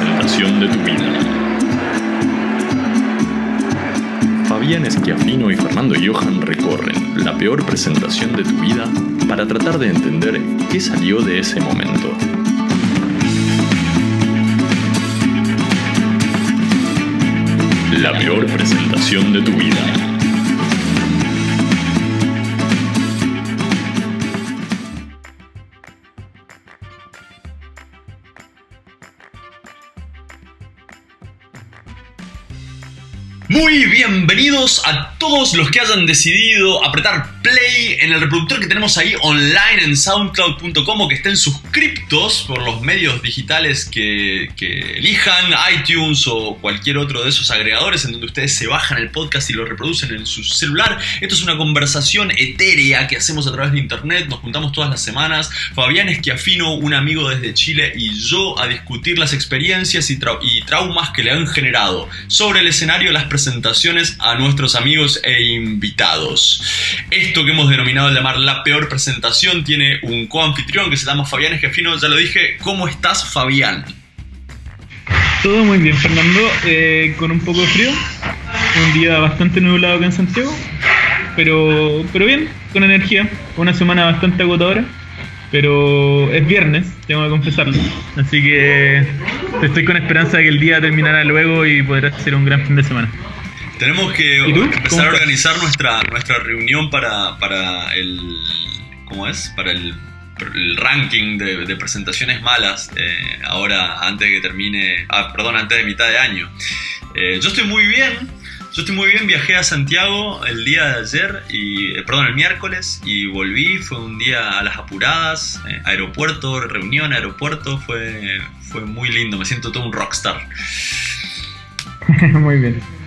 presentación de tu vida. Fabián Esquiafino y Fernando Johan recorren la peor presentación de tu vida para tratar de entender qué salió de ese momento. La peor presentación de tu vida. Muy bienvenidos a todos los que hayan decidido apretar play en el reproductor que tenemos ahí online en soundcloud.com o que estén suscriptos por los medios digitales que, elijan, iTunes o cualquier otro de esos agregadores en donde ustedes se bajan el podcast y lo reproducen en su celular. Esto es una conversación etérea que hacemos a través de internet, nos juntamos todas las semanas. Fabián Esquiafino, un amigo desde Chile, y yo a discutir las experiencias y, y traumas que le han generado sobre el escenario las presentaciones a nuestros amigos e invitados. Esto que hemos denominado llamar la peor presentación tiene un coanfitrión que se llama Fabián Esquefino, ya lo dije. ¿Cómo estás, Fabián? Todo muy bien, Fernando, eh, con un poco de frío, un día bastante nublado acá en Santiago, pero, pero bien, con energía, una semana bastante agotadora, pero es viernes, tengo que confesarlo, así que estoy con esperanza de que el día terminará luego y podrá ser un gran fin de semana. Tenemos que empezar a organizar nuestra, nuestra reunión para, para el. ¿Cómo es? Para el, el ranking de, de, presentaciones malas. Eh, ahora, antes de que termine. Ah, perdón, antes de mitad de año. Eh, yo estoy muy bien. Yo estoy muy bien, viajé a Santiago el día de ayer, y, eh, perdón, el miércoles, y volví, fue un día a las apuradas, eh, aeropuerto, reunión, aeropuerto, fue, fue muy lindo, me siento todo un rockstar. muy bien.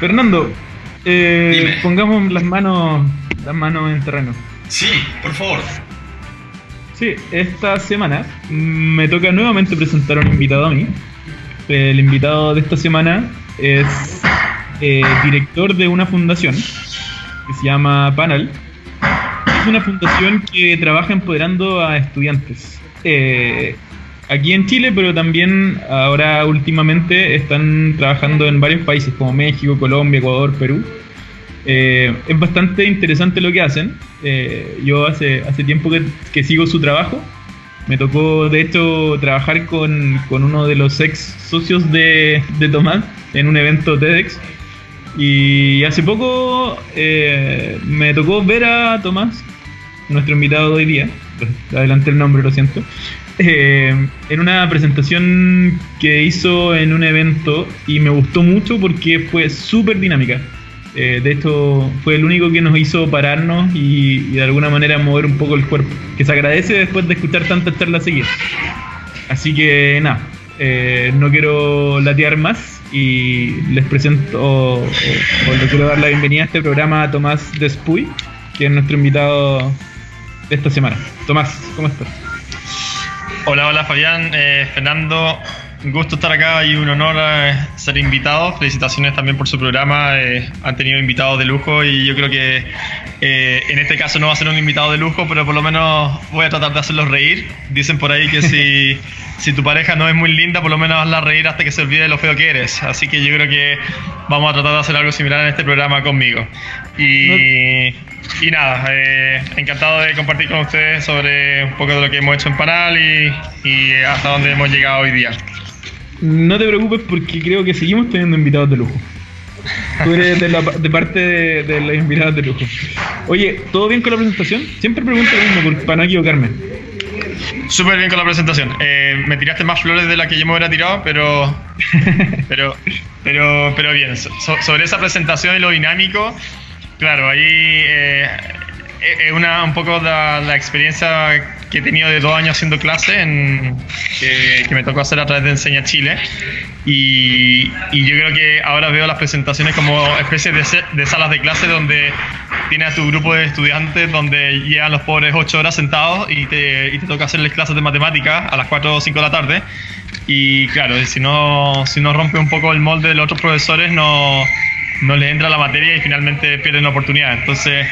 Fernando, eh, pongamos las manos, las manos en terreno. Sí, por favor. Sí, esta semana me toca nuevamente presentar a un invitado a mí. El invitado de esta semana es eh, director de una fundación que se llama Panel. Es una fundación que trabaja empoderando a estudiantes. Eh, aquí en Chile, pero también ahora últimamente están trabajando en varios países como México, Colombia, Ecuador, Perú. Eh, es bastante interesante lo que hacen. Eh, yo hace, hace tiempo que, que, sigo su trabajo. Me tocó, de hecho, trabajar con, con uno de los ex socios de, de, Tomás en un evento TEDx. Y hace poco eh, me tocó ver a Tomás, nuestro invitado de hoy día. Adelante el nombre, lo siento. Eh, en una presentación que hizo en un evento y me gustó mucho porque fue súper dinámica. Eh, de hecho, fue el único que nos hizo pararnos y, y, de alguna manera mover un poco el cuerpo, que se agradece después de escuchar tantas charlas seguidas. Así que nada, eh, no quiero latear más y les presento o, o, quiero dar la bienvenida a este programa a Tomás Despuy, que es nuestro invitado de esta semana. Tomás, ¿cómo estás? Hola, hola Fabián, eh, Fernando, un gusto estar acá y un honor eh, ser invitado. Felicitaciones también por su programa. Eh, han tenido invitados de lujo y yo creo que eh, en este caso no va a ser un invitado de lujo, pero por lo menos voy a tratar de hacerlos reír. Dicen por ahí que si, si tu pareja no es muy linda, por lo menos hazla reír hasta que se olvide de lo feo que eres. Así que yo creo que vamos a tratar de hacer algo similar en este programa conmigo. Y, y nada, eh, encantado de compartir con ustedes sobre un poco de lo que hemos hecho en Panal y, y hasta dónde hemos llegado hoy día. No te preocupes porque creo que seguimos teniendo invitados de lujo. Tú eres de, la, de parte de, de, los invitados de lujo. Oye, ¿todo bien con la presentación? Siempre pregunto lo mismo para no equivocarme. Súper bien con la presentación. Eh, me tiraste más flores de las que yo me hubiera tirado, pero. pero, pero, pero bien. So, sobre esa presentación y lo dinámico, claro, ahí eh, es una, un poco la, la experiencia que he tenido de dos años haciendo clase en, que, me tocó hacer a través de Enseña Chile. Y, yo creo que ahora veo las presentaciones como especies de, de, salas de clase donde tienes a tu grupo de estudiantes donde llegan los pobres ocho horas sentados y te, y te toca hacerles clases de matemáticas a las 4 o 5 de la tarde. Y claro, si no, si no rompe un poco el molde de los otros profesores no, no les entra la materia y finalmente pierden la oportunidad entonces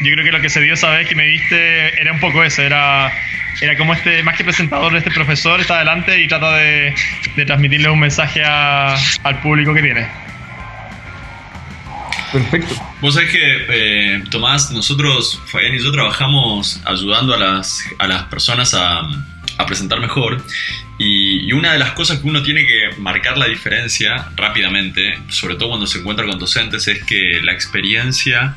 yo creo que lo que se dio esa vez que me viste era un poco eso, era, era como este, más que presentador, este profesor está adelante y trata de, de transmitirle un mensaje al público que tiene. Perfecto. Vos sabés que, eh, Tomás, nosotros, Fabián y yo, trabajamos ayudando a las, a las personas a, a presentar mejor. Y, una de las cosas que uno tiene que marcar la diferencia rápidamente, sobre todo cuando se encuentra con docentes, es que la experiencia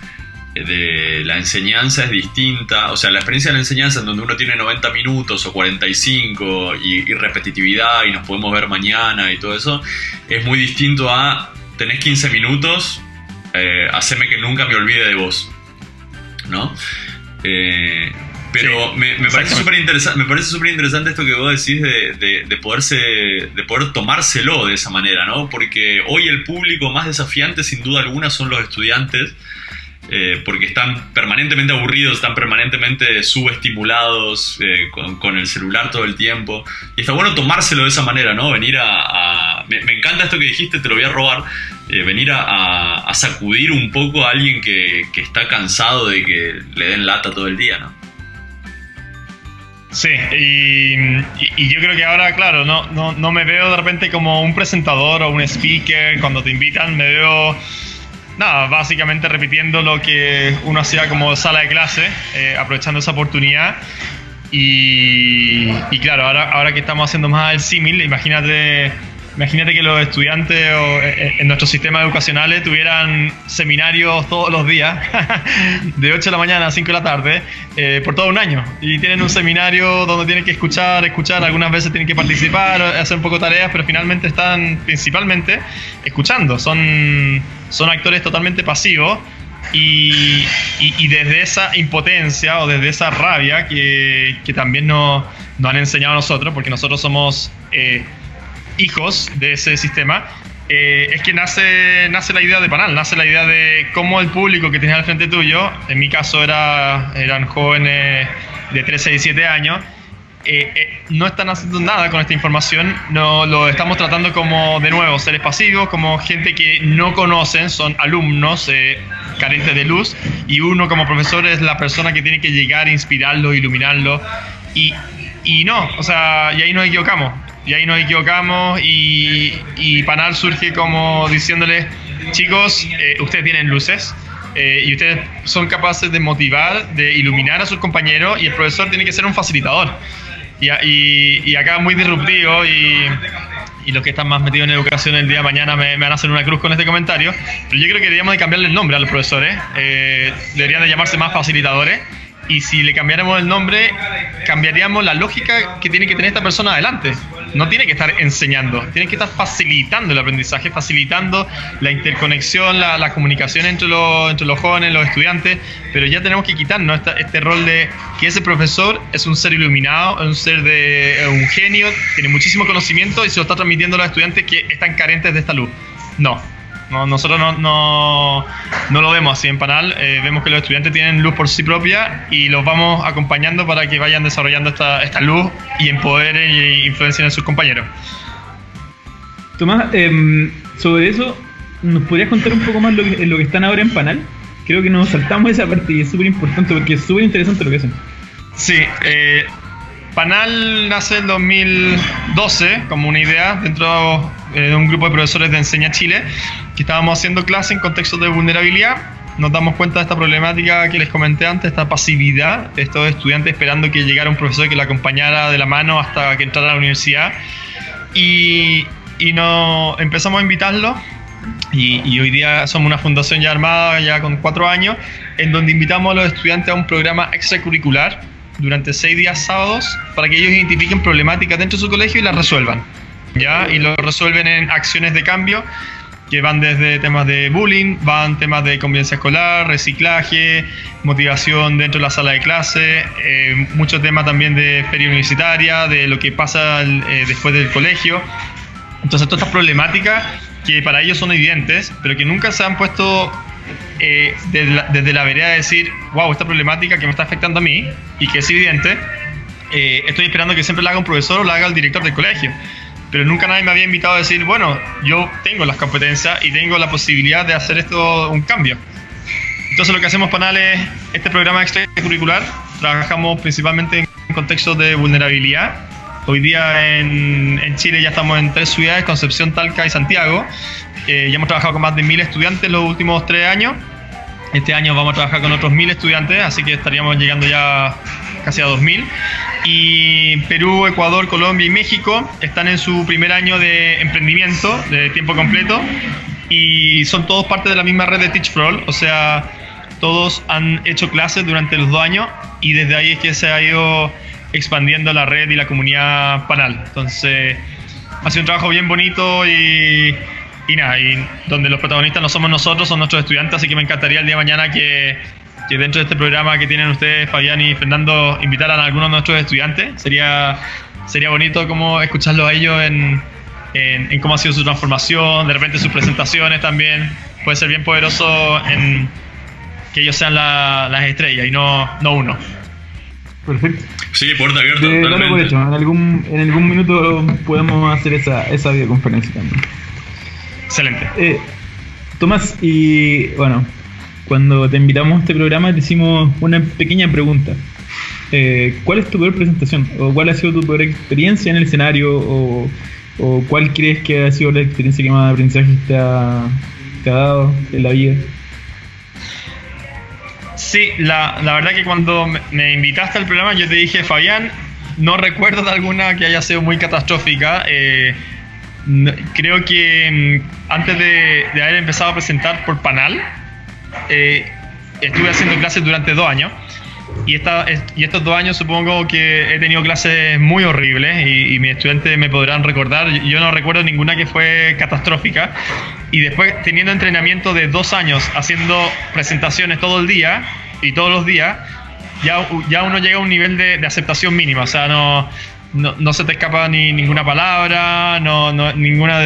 de la enseñanza es distinta. O sea, la experiencia de la enseñanza en donde uno tiene 90 minutos o 45 y, y repetitividad y nos podemos ver mañana y todo eso, es muy distinto a tenés 15 minutos, eh, que nunca me olvide de vos. ¿No? Eh, pero Sí, me, me parece súper interesante, me parece súper interesante esto que vos decís de, de, de poderse, de poder tomárselo de esa manera, ¿no? Porque hoy el público más desafiante, sin duda alguna, son los estudiantes, eh, porque están permanentemente aburridos, están permanentemente subestimulados eh, con, con el celular todo el tiempo. Y está bueno tomárselo de esa manera, ¿no? Venir a... a- me, me encanta esto que dijiste, te lo voy a robar. eh, venir a, a- a sacudir un poco a alguien que, que está cansado de que le den lata todo el día, ¿no? Sí, y, y- yo creo que ahora, claro, no, no, no me veo de repente como un presentador o un speaker cuando te invitan, me veo, nada, básicamente repitiendo lo que uno hacía como sala de clase, eh, aprovechando esa oportunidad. Y, y claro, ahora, ahora que estamos haciendo más el símil, imagínate, imagínate que los estudiantes o, eh, en nuestros sistemas educacionales tuvieran seminarios todos los días, de 8 de la mañana a 5 de la tarde, eh, por todo un año. Y tienen un seminario donde tienen que escuchar, escuchar, algunas veces tienen que participar, hacer un poco tareas, pero finalmente están principalmente escuchando. Son, son actores totalmente pasivos. Y, y- desde esa impotencia o desde esa rabia que, que también nos, nos han enseñado a nosotros, porque nosotros somos eh, hijos de ese sistema, eh, es que nace, nace la idea de Panal, nace la idea de cómo el público que tienes al frente tuyo, en mi caso era, eran jóvenes de 13 y 17 años, eh, eh, no están haciendo nada con esta información, no lo estamos tratando como, de nuevo, seres pasivos, como gente que no conocen, son alumnos eh, carentes de luz, y uno como profesor es la persona que tiene que llegar, inspirarlo, iluminarlo, y, y no, o sea, y ahí nos equivocamos, y ahí nos equivocamos, y, y Panal surge como diciéndole, chicos, eh, ustedes tienen luces, eh, y ustedes son capaces de motivar, de iluminar a sus compañeros, y el profesor tiene que ser un facilitador. Y, y- y acá muy disruptivo y, y los que están más metidos en educación el día de mañana me, me van a hacer una cruz con este comentario, pero yo creo que deberíamos de cambiarle el nombre a los profesores, eh, deberían de llamarse más facilitadores y si le cambiáramos el nombre cambiaríamos la lógica que tiene que tener esta persona adelante. No tiene que estar enseñando, tiene que estar facilitando el aprendizaje, facilitando la interconexión, la, comunicación entre los, entre los jóvenes, los estudiantes, pero ya tenemos que quitarnos esta- este rol de que ese profesor es un ser iluminado, es un ser de es un genio, tiene muchísimo conocimiento y se lo está transmitiendo a los estudiantes que están carentes de esta luz. No, no, nosotros no, no, no lo vemos así en Panal. eh, vemos que los estudiantes tienen luz por sí propia y los vamos acompañando para que vayan desarrollando esta, esta luz y empoderen y influencien en sus compañeros. Tomás, em, sobre eso, ¿nos podrías contar un poco más lo que, lo que están ahora en Panal? Creo que nos saltamos esa parte y es súper importante porque es súper interesante lo que hacen. Sí, eh, Panal nace en 2012 como una idea dentro eh, de un grupo de profesores de Enseña Chile que estábamos haciendo clase en contextos de vulnerabilidad. Nos damos cuenta de esta problemática que les comenté antes, esta pasividad estos estudiantes esperando que llegara un profesor que la acompañara de la mano hasta que entrara a la universidad. Y, y no, empezamos a invitarlos y, y hoy día somos una fundación ya armada, ya con cuatro años, en donde invitamos a los estudiantes a un programa extracurricular durante seis días sábados para que ellos identifiquen problemáticas dentro de su colegio y las resuelvan. ¿ya? Y lo resuelven en acciones de cambio que van desde temas de bullying, van temas de convivencia escolar, reciclaje, motivación dentro de la sala de clase, eh, muchos temas también de feria universitaria, de lo que pasa eh, después del colegio. Entonces, todas estas problemáticas que para ellos son evidentes, pero que nunca se han puesto eh, desde, la, desde, la, vereda de decir, wow, esta problemática que me está afectando a mí y que es evidente, eh, estoy esperando que siempre la haga un profesor o la haga el director del colegio. Pero nunca nadie me había invitado a decir, bueno, yo tengo las competencias y tengo la posibilidad de hacer esto un cambio. Entonces lo que hacemos Panal es este programa extracurricular. Trabajamos principalmente en contextos de vulnerabilidad. Hoy día en, en Chile ya estamos en tres ciudades, Concepción, Talca y Santiago. Eh, ya hemos trabajado con más de mil estudiantes los últimos tres años. Este año vamos a trabajar con otros mil estudiantes, así que estaríamos llegando ya casi a 2000. Y Perú, Ecuador, Colombia y México están en su primer año de emprendimiento de tiempo completo y son todos parte de la misma red de Teach for All, o sea, todos han hecho clases durante los dos años y desde ahí es que se ha ido expandiendo la red y la comunidad panal. Entonces, ha sido un trabajo bien bonito y, y nada, y donde los protagonistas no somos nosotros, son nuestros estudiantes, así que me encantaría el día de mañana que, que dentro de este programa que tienen ustedes, Fabián y Fernando, invitaran a algunos de nuestros estudiantes. Sería, sería bonito como escucharlos a ellos en, en, en cómo ha sido su transformación, de repente sus presentaciones también. Puede ser bien poderoso en que ellos sean la- las estrellas y no, no uno. Perfecto. Sí, puerta abierta. Eh, dale por totalmente. hecho, en algún, en algún minuto podemos hacer esa, esa videoconferencia también. Excelente. Eh, Tomás, y bueno, cuando te invitamos a este programa te hicimos una pequeña pregunta. Eh, ¿Cuál es tu peor presentación? ¿O cuál ha sido tu peor experiencia en el escenario? ¿O, cuál crees que ha sido la experiencia que más aprendizaje te ha, dado en la vida? Sí, la, la verdad que cuando me, invitaste al programa yo te dije, Fabián, no recuerdo de alguna que haya sido muy catastrófica. eh, creo que mm, antes de, de haber empezado a presentar por Panal, eh, estuve haciendo clases durante dos años. Y, esta, es- y estos dos años supongo que he tenido clases muy horribles y, y mis estudiantes me podrán recordar. Yo no recuerdo ninguna que fue catastrófica. Y después teniendo entrenamiento de dos años haciendo presentaciones todo el día y todos los días, ya, ya uno llega a un nivel de, de aceptación mínima. O sea, no, no, no se te escapa ni ninguna palabra, no, no- ninguna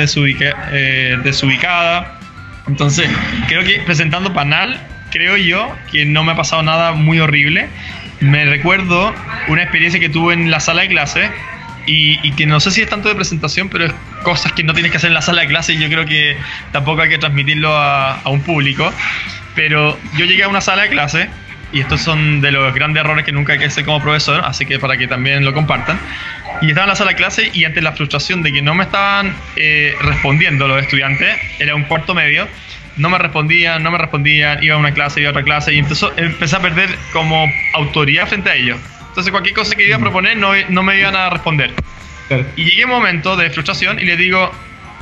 eh, desubicada. Entonces, creo que presentando Panal, creo yo que no me ha pasado nada muy horrible. Me recuerdo una experiencia que tuve en la sala de clase y, que no sé si es tanto de presentación, pero es cosas que no tienes que hacer en la sala de clase y yo creo que tampoco hay que transmitirlo a un público. Pero yo llegué a una sala de clase y estos son de los grandes errores que nunca hay que hacer como profesor, así que para que también lo compartan. Y estaba en la sala de clase y ante la frustración de que no me estaban eh, respondiendo los estudiantes, era un cuarto medio, no me respondían, no me respondían, iba a una clase, iba a otra clase y empezó, empecé a perder como autoridad frente a ellos. Entonces cualquier cosa que iba a proponer no, no me iban a responder. Y llegué a un momento de frustración y les digo,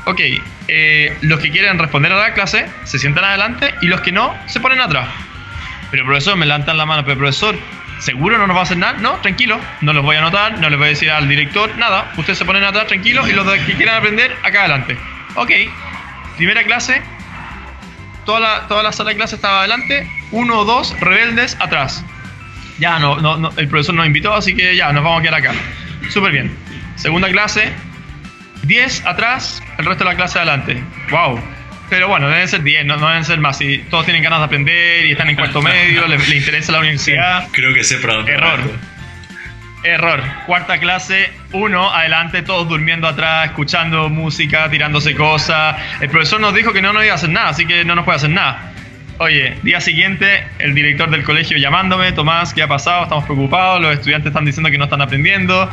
ok, eh, los que quieren responder a la clase se sientan adelante y los que no se ponen atrás. Pero profesor, me levantan la mano, pero profesor, ¿seguro no nos va a hacer nada? No, tranquilo, no los voy a anotar, no les voy a decir al director, nada. Ustedes se ponen atrás tranquilos y los que quieran aprender, acá adelante. Ok, primera clase, toda la, toda la sala de clase estaba adelante, uno o dos rebeldes atrás. Ya, no, no, no, el profesor nos invitó, así que ya, nos vamos a quedar acá. Súper bien. Segunda clase, 10 atrás, el resto de la clase adelante. ¡Wow! Pero bueno, deben ser 10, no, no deben ser más. Y todos tienen ganas de aprender y están en cuarto medio, les, les interesa la universidad. Creo que sé dónde Error. Error. Cuarta clase, uno adelante, todos durmiendo atrás, escuchando música, tirándose cosas. El profesor nos dijo que no nos iba a hacer nada, así que no nos puede hacer nada. Oye, día siguiente, el director del colegio llamándome, Tomás, ¿qué ha pasado? Estamos preocupados, los estudiantes están diciendo que no están aprendiendo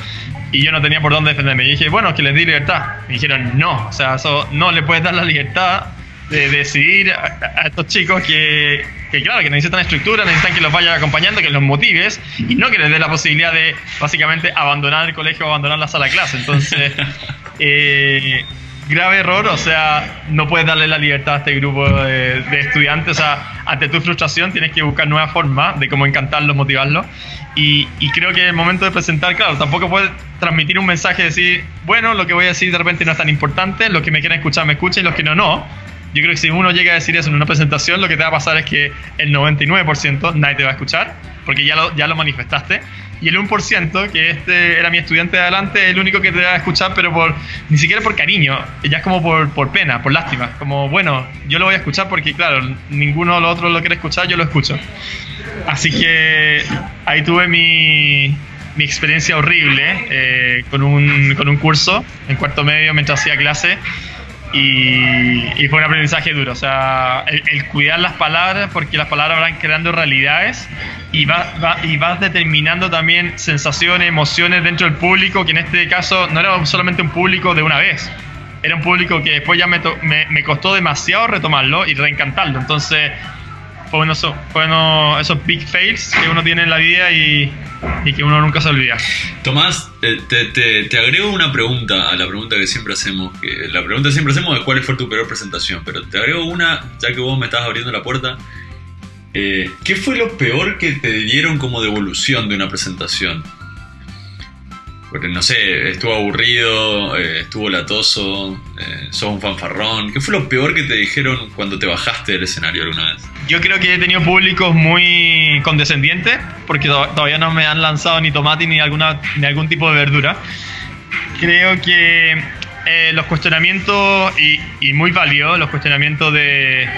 y yo no tenía por dónde defenderme. Y dije, bueno, que les di libertad. Me dijeron, no, o sea, eso no le puedes dar la libertad de decidir a, a estos chicos que, que, claro, que necesitan estructura, necesitan que los vayas acompañando, que los motives y no que les dé la posibilidad de básicamente abandonar el colegio o abandonar la sala de clase. Entonces, eh, grave error, o sea, no puedes darle la libertad a este grupo de, de estudiantes, o sea, ante tu frustración tienes que buscar nuevas formas de cómo encantarlos, motivarlos. Y, y creo que el momento de presentar, claro, tampoco puedes transmitir un mensaje de decir, bueno, lo que voy a decir de repente no es tan importante, los que me quieran escuchar me escuchen y los que no, no. Yo creo que si uno llega a decir eso en una presentación, lo que te va a pasar es que el 99% nadie te va a escuchar, porque ya lo, ya lo manifestaste. Y el 1%, que este era mi estudiante de adelante, es el único que te va a escuchar, pero por ni siquiera por cariño, ya es como por, por pena, por lástima. Como, bueno, yo lo voy a escuchar porque, claro, ninguno de los otros lo quiere escuchar, yo lo escucho. Así que ahí tuve mi, mi experiencia horrible eh, con, un, con un curso en cuarto medio mientras hacía clase. Y, fue un aprendizaje duro. O sea, el, cuidar las palabras, porque las palabras van creando realidades y, va, y vas determinando también sensaciones, emociones dentro del público, que en este caso no era solamente un público de una vez. Era un público que después ya me, me, me costó demasiado retomarlo y reencantarlo. Entonces, fue uno, fue esos big fails que uno tiene en la vida y, que uno nunca se olvida. Tomás, te, te, te, agrego una pregunta a la pregunta que siempre hacemos. La pregunta que siempre hacemos es cuál fue tu peor presentación, pero te agrego una, ya que vos me estás abriendo la puerta. Eh, ¿Qué fue lo peor que te dieron como devolución de una presentación? Porque no sé, estuvo aburrido, eh, estuvo latoso, eh, sos un fanfarrón. ¿Qué fue lo peor que te dijeron cuando te bajaste del escenario alguna vez? Yo creo que he tenido públicos muy condescendientes, porque todavía no me han lanzado ni tomate ni, alguna, ni algún tipo de verdura. Creo que eh, los cuestionamientos, y, y muy válidos, los cuestionamientos de,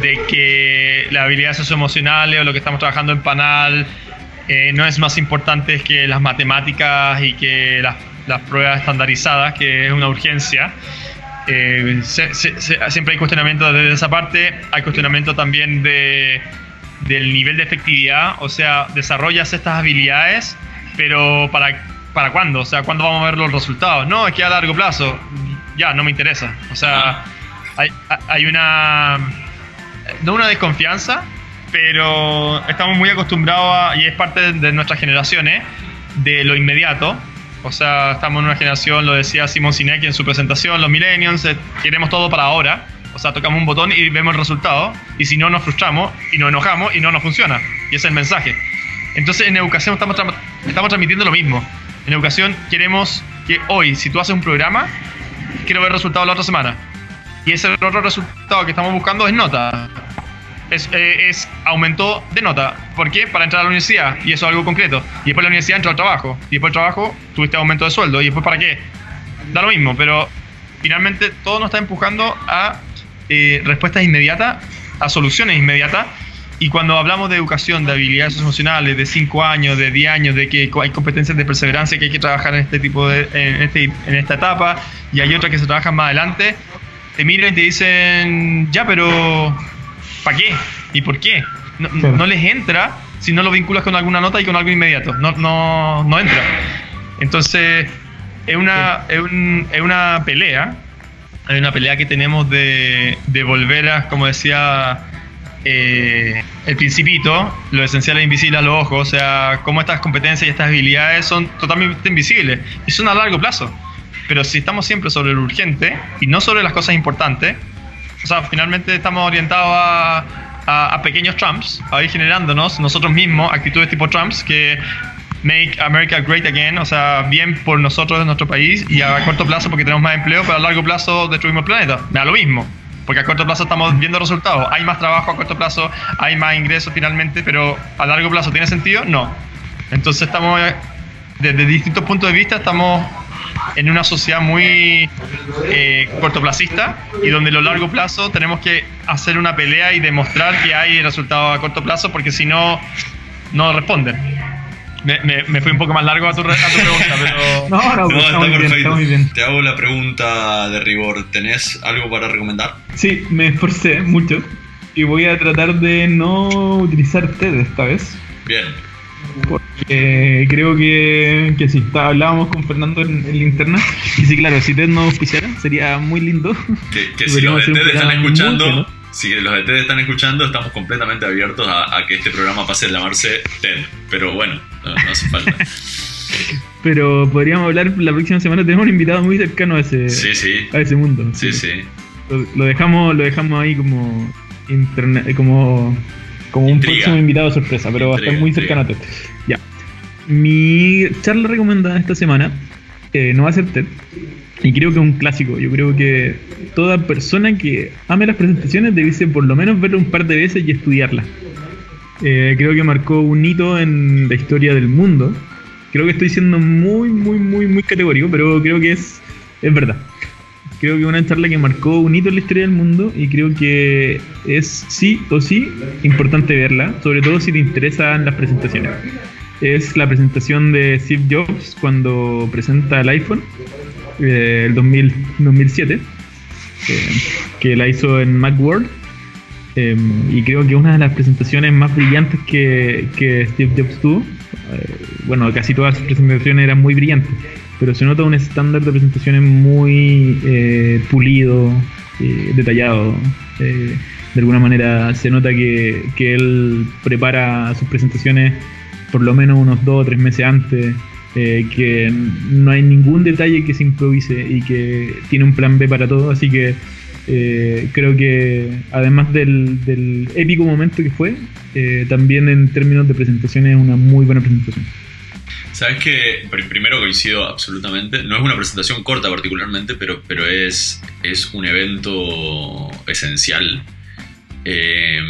de que las habilidades socioemocionales o lo que estamos trabajando en Panal eh, no es más importante que las matemáticas y que las, las pruebas estandarizadas, que es una urgencia. Eh, siempre hay cuestionamiento desde esa parte, hay cuestionamiento también de, del nivel de efectividad, o sea, desarrollas estas habilidades, pero ¿para, ¿para cuándo? O sea, ¿cuándo vamos a ver los resultados? No, es que a largo plazo, ya, no me interesa. O sea, hay, hay una, no una desconfianza, pero estamos muy acostumbrados y es parte de nuestras generaciones, de lo inmediato. O sea, estamos en una generación, lo decía Simon Sinek en su presentación, los millennials, eh, queremos todo para ahora. O sea, tocamos un botón y vemos el resultado. Y si no, nos frustramos y nos enojamos y no nos funciona. Y ese es el mensaje. Entonces, en educación estamos, estamos transmitiendo lo mismo. En educación queremos que hoy, si tú haces un programa, quiero ver resultados la otra semana. Y ese otro resultado que estamos buscando es nota es, eh, es, aumentó de nota. ¿Por qué? Para entrar a la universidad. Y eso es algo concreto. Y después la universidad entró al trabajo. Y después del trabajo tuviste aumento de sueldo. ¿Y después para qué? Da lo mismo, pero finalmente todo nos está empujando a eh, respuestas inmediatas, a soluciones inmediatas. Y cuando hablamos de educación, de habilidades emocionales, de 5 años, de 10 años, de que hay competencias de perseverancia que hay que trabajar en este tipo de, en, este, en esta etapa, y hay otras que se trabajan más adelante, te miran y te dicen, ya, pero ¿Para qué? ¿Y por qué? No, les entra si no lo vinculas con alguna nota y con algo inmediato. No, no, no entra. Entonces, es una, es, una pelea. Hay una pelea que tenemos de, de volver a, como decía eh, el principito, lo esencial es invisible a los ojos. O sea, cómo estas competencias y estas habilidades son totalmente invisibles. Y son a largo plazo. Pero si estamos siempre sobre lo urgente y no sobre las cosas importantes, sea, finalmente estamos orientados a, a, pequeños Trumps, a ir generándonos nosotros mismos actitudes tipo Trumps que make America great again, o sea, bien por nosotros en nuestro país y a corto plazo porque tenemos más empleo, pero a largo plazo destruimos el planeta. Me da lo mismo. Porque a corto plazo estamos viendo resultados. Hay más trabajo a corto plazo, hay más ingresos finalmente, pero a largo plazo ¿tiene sentido? No. Entonces estamos, desde distintos puntos de vista, estamos en una sociedad muy eh, cortoplacista y donde a lo largo plazo tenemos que hacer una pelea y demostrar que hay resultados a corto plazo porque si no, no responden. Me, me, fui un poco más largo a tu, pregunta, pero... No, no, no está, perfecto. Muy bien. Te hago la pregunta de rigor. ¿Tenés algo para recomendar? Sí, me esforcé mucho y voy a tratar de no utilizar TED esta vez. Bien. Porque creo que, que sí, hablábamos con Fernando en, el internet Y sí, claro, si TED no auspiciara, sería muy lindo. Que, si los de TED están escuchando, si los de TED están escuchando, estamos completamente abiertos a, que este programa pase a llamarse TED. Pero bueno, no, hace falta. Pero podríamos hablar la próxima semana. Tenemos un invitado muy cercano a ese, A ese mundo. Sí, sí. Lo, dejamos, lo dejamos ahí como internet, como como un próximo invitado sorpresa, pero va a estar muy cercano a TED. Ya. Mi charla recomendada esta semana eh, no va a ser TED. Y creo que es un clásico. Yo creo que toda persona que ame las presentaciones debiese por lo menos verla un par de veces y estudiarla. Eh, creo que marcó un hito en la historia del mundo. Creo que estoy siendo muy, muy, muy, muy categórico, pero creo que es, es verdad creo que una charla que marcó un hito en la historia del mundo y creo que es sí o sí importante verla, sobre todo si te interesan las presentaciones. Es la presentación de Steve Jobs cuando presenta el iPhone, eh, el 2007. que la hizo en Macworld. Em, y creo que una de las presentaciones más brillantes que, que Steve Jobs tuvo. Eh, bueno, casi todas las presentaciones eran muy brillantes, pero se nota un estándar de presentaciones muy eh, pulido, eh, detallado. de alguna manera se nota que, que él prepara sus presentaciones por lo menos unos dos o tres meses antes. que no hay ningún detalle que se improvise y que tiene un plan B para todo, así que eh, creo que además del, épico momento que fue, eh, también en términos de presentación es una muy buena presentación. Sabes que primero coincido absolutamente. No es una presentación corta particularmente, pero, pero es, es un evento esencial. Eh,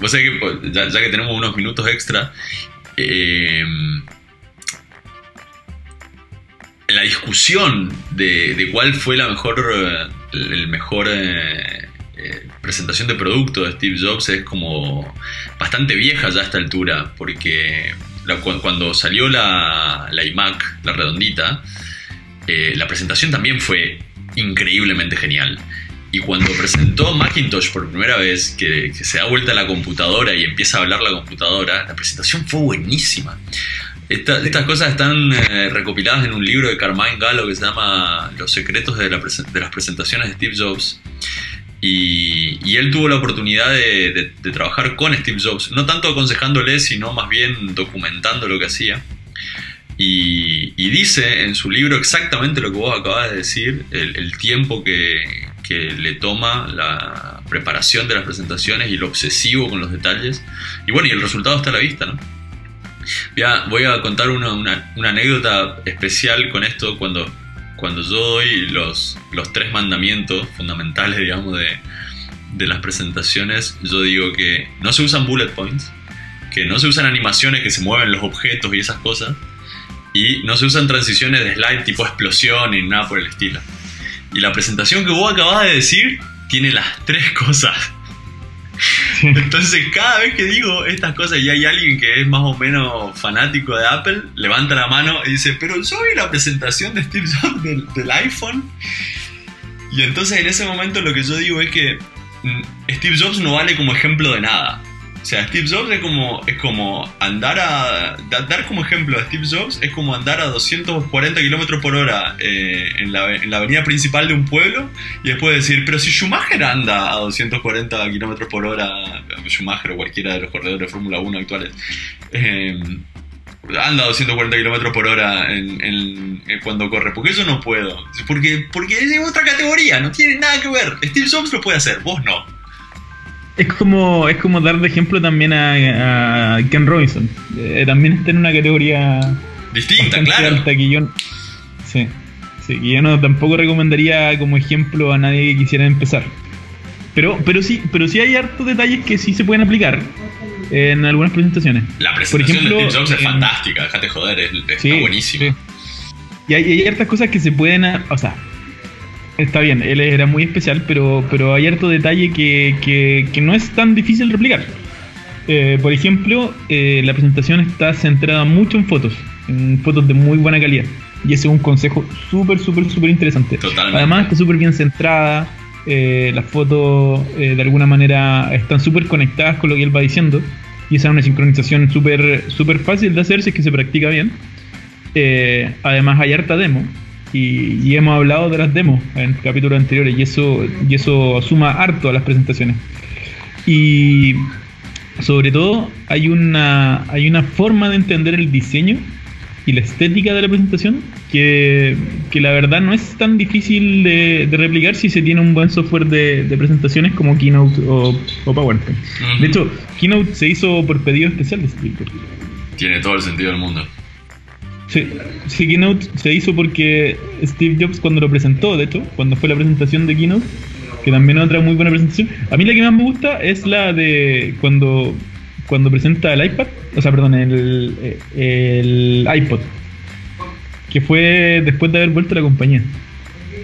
vos sabés que pues, ya, que tenemos unos minutos extra, eh, la discusión de, de, cuál fue la mejor el mejor eh, eh, presentación de producto de Steve Jobs es como bastante vieja ya a esta altura, porque cuando salió la, iMac, la redondita, eh, la presentación también fue increíblemente genial. Y cuando presentó Macintosh por primera vez, que, que, se da vuelta a la computadora y empieza a hablar la computadora, la presentación fue buenísima estas cosas están eh, recopiladas en un libro de Carmine Gallo que se llama Los secretos de, las presentaciones de Steve Jobs. Y, él tuvo la oportunidad de, trabajar con Steve Jobs, no tanto aconsejándole, sino más bien documentando lo que hacía. Y, dice en su libro exactamente lo que vos acabas de decir, el, tiempo que, le toma la preparación de las presentaciones y lo obsesivo con los detalles. Y bueno, y el resultado está a la vista, ¿no? voy a contar una, anécdota especial con esto cuando, cuando yo doy los, los tres mandamientos fundamentales, digamos, de, de las presentaciones. Yo digo que no se usan bullet points, que no se usan animaciones que se mueven los objetos y esas cosas, y no se usan transiciones de slide tipo explosión y nada por el estilo. Y la presentación que vos acabas de decir tiene las tres cosas. Entonces, cada vez que digo estas cosas y hay alguien que es más o menos fanático de Apple, levanta la mano y dice, pero yo vi la presentación de Steve Jobs del, iPhone. Y entonces en ese momento lo que yo digo es que mm, Steve Jobs no vale como ejemplo de nada. O sea, Steve Jobs es como, es como andar a. Dar como ejemplo a Steve Jobs es como andar a 240 kilómetros por hora eh, en, la, en, la, avenida principal de un pueblo y después decir, pero si Schumacher anda a 240 kilómetros por hora, Schumacher o cualquiera de los corredores de Fórmula 1 actuales, eh, anda a 240 kilómetros por hora en, cuando corre, porque eso no puedo. Porque, porque es otra categoría, no tiene nada que ver. Steve Jobs lo puede hacer, vos no es como es como dar de ejemplo también a, Ken Robinson. Eh, también está en una categoría distinta, claro. Alta que yo, sí, sí, yo no tampoco recomendaría como ejemplo a nadie que quisiera empezar. Pero, pero sí, pero sí hay hartos detalles que sí se pueden aplicar en algunas presentaciones. La presentación Por ejemplo, de Steve Jobs es fantástica, déjate joder, es, está buenísima. Y hay, hay hartas cosas que se pueden, o sea, Está bien, él era muy especial, pero, pero hay harto detalle que, no es tan difícil replicar. Eh, por ejemplo, eh, la presentación está centrada mucho en fotos, en fotos de muy buena calidad. Y ese es un consejo súper, súper, súper interesante. Además está súper bien centrada, eh, las fotos de alguna manera están súper conectadas con lo que él va diciendo. Y esa es una sincronización súper súper fácil de hacer si es que se practica bien. además hay harta demo, y, hemos hablado de las demos en capítulos anteriores y eso, y eso suma harto a las presentaciones. Y sobre todo hay una, hay una forma de entender el diseño y la estética de la presentación que, la verdad no es tan difícil de, replicar si se tiene un buen software de, presentaciones como Keynote o, PowerPoint. De hecho, Keynote se hizo por pedido especial de Steve Tiene todo el sentido del mundo. Sí, Keynote se hizo porque Steve Jobs cuando lo presentó, de hecho, cuando fue la presentación de Keynote, que también otra muy buena presentación. A mí la que más me gusta es la de cuando, cuando presenta el iPad, o sea, perdón, el, el iPod, que fue después de haber vuelto a la compañía.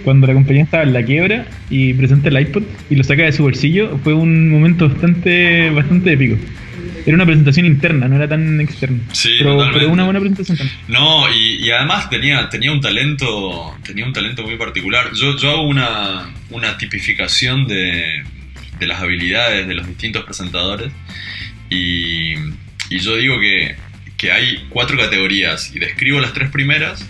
Cuando la compañía estaba en la quiebra y presenta el iPod y lo saca de su bolsillo, fue un momento bastante, bastante épico. Era una presentación interna, no era tan externa. Sí, pero, pero una buena presentación también. No, y, y además tenía, tenía un talento. Tenía un talento muy particular. Yo, yo hago una, una tipificación de, de las habilidades de los distintos presentadores. Y, y yo digo que, que hay cuatro categorías. Y describo las tres primeras.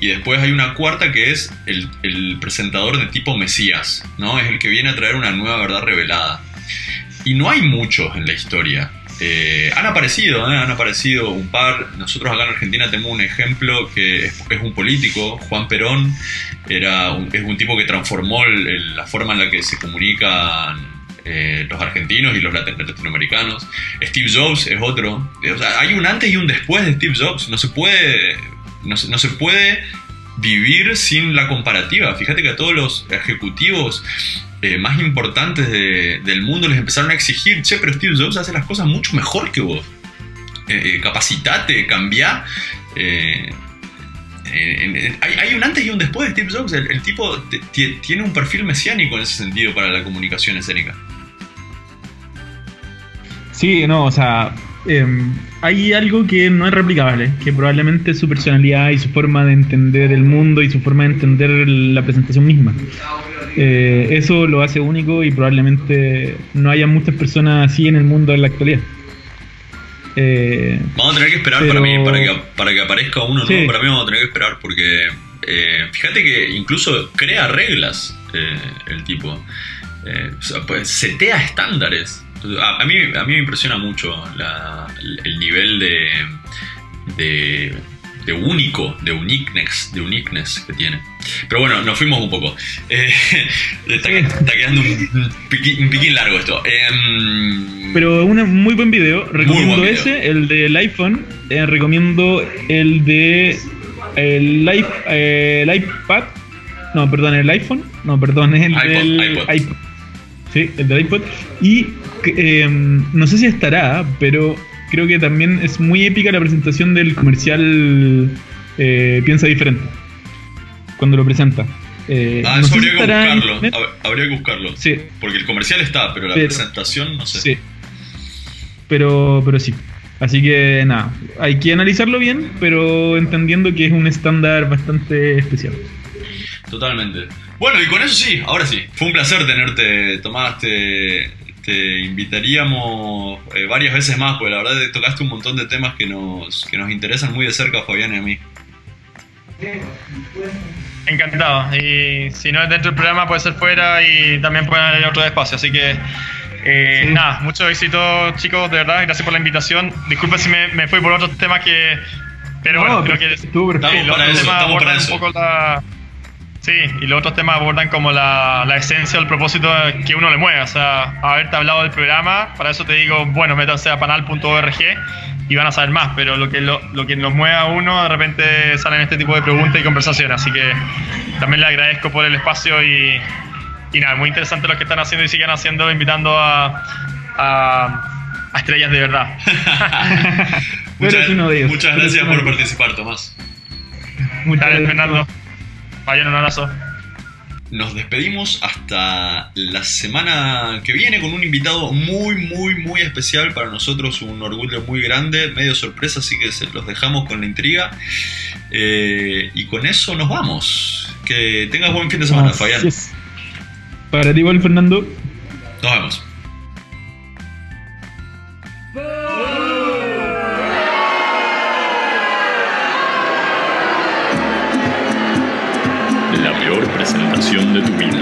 Y después hay una cuarta que es el, el presentador de tipo Mesías, ¿no? Es el que viene a traer una nueva verdad revelada. Y no hay muchos en la historia. Eh, han aparecido, ¿eh? han aparecido un par. Nosotros acá en Argentina tenemos un ejemplo que es, un político, Juan Perón, era es un tipo que transformó la forma en la que se comunican eh, los argentinos y los lati- latinoamericanos. Steve Jobs es otro. Hay un antes y un después de Steve Jobs. No se puede, no no se puede vivir sin la comparativa. Fíjate que a todos los ejecutivos eh, más importantes de- del mundo les empezaron a exigir, che, pero Steve Jobs hace las cosas mucho mejor que vos. Eh, eh, capacitate, cambia. Eh, hay, un antes y un después de Steve Jobs. El, el tipo tiene un perfil mesiánico en ese sentido para la comunicación escénica. Sí, no, o sea, em, hay algo que no es replicable, que probablemente es su personalidad y su forma de entender el mundo y su forma de entender la presentación misma. Eh, eso lo hace único y probablemente no haya muchas personas así en el mundo en la actualidad. Eh, Vamos a tener que esperar Pero- para mí, para que, para que aparezca uno Sí. nuevo. Para mí vamos a tener que esperar porque eh, fíjate que incluso crea reglas el tipo. Eh, pues, setea estándares. A, a mí, a mí me impresiona mucho la- el, el nivel de, de, de único, de uniqueness, de uniqueness que tiene. Pero bueno, nos fuimos un poco. Eh, está, está quedando un, un piqui- un piquín largo esto. Em, pero un muy buen video, recomiendo buen video. ese, el del iPhone, eh, recomiendo el de el, eh, el iPad, no, perdón, el iPhone, no, perdón, es el iPod, del iPod. iPod. Sí, el del iPod. Y eh, no sé si estará, pero creo que también es muy épica la presentación del comercial eh, Piensa Diferente. Cuando lo presenta. Eh, Ah, no eso si habría que en buscarlo. Habría que buscarlo. Sí, Porque el comercial está, pero la Pero- presentación no sé. sí. Pero, pero sí. Así que nada, hay que analizarlo bien, pero entendiendo que es un estándar bastante especial. Totalmente. Bueno, y con eso sí, ahora sí. Fue un placer tenerte, Tomás. Te, te invitaríamos eh, varias veces más, porque la verdad tocaste un montón de temas que nos, que nos interesan muy de cerca a Fabián y a mí. Encantado. Y si no es dentro del programa, puede ser fuera y también pueden haber otro espacio. Así que, eh, Sí. nada, mucho éxito, chicos, de verdad. Gracias por la invitación. Disculpen si me, me fui por otros temas que. Pero No, bueno, creo que. perfecto. Estamos para eso, estamos para eso. un poco la. Sí, y los otros temas abordan como la, la esencia o el propósito que uno le mueve. O sea, haberte hablado del programa, para eso te digo, bueno, métanse a panal.org y van a saber más. Pero lo que, lo, lo que nos mueve a uno, de repente salen este tipo de preguntas y conversaciones. Así que también le agradezco por el espacio y, y nada, muy interesante lo que están haciendo y sigan haciendo, invitando a, a, a estrellas de verdad. Muchas muchas gracias por participar, Tomás. Muchas gracias. Fernando. Vayan un abrazo. Nos despedimos hasta la semana que viene con un invitado muy, muy, muy especial para nosotros, un orgullo muy grande, medio sorpresa, así que se los dejamos con la intriga. Eh, y con eso nos vamos. Que tengas buen fin de semana, Así Fabián. es. Para ti igual, Fernando. Nos vemos. De tu vida.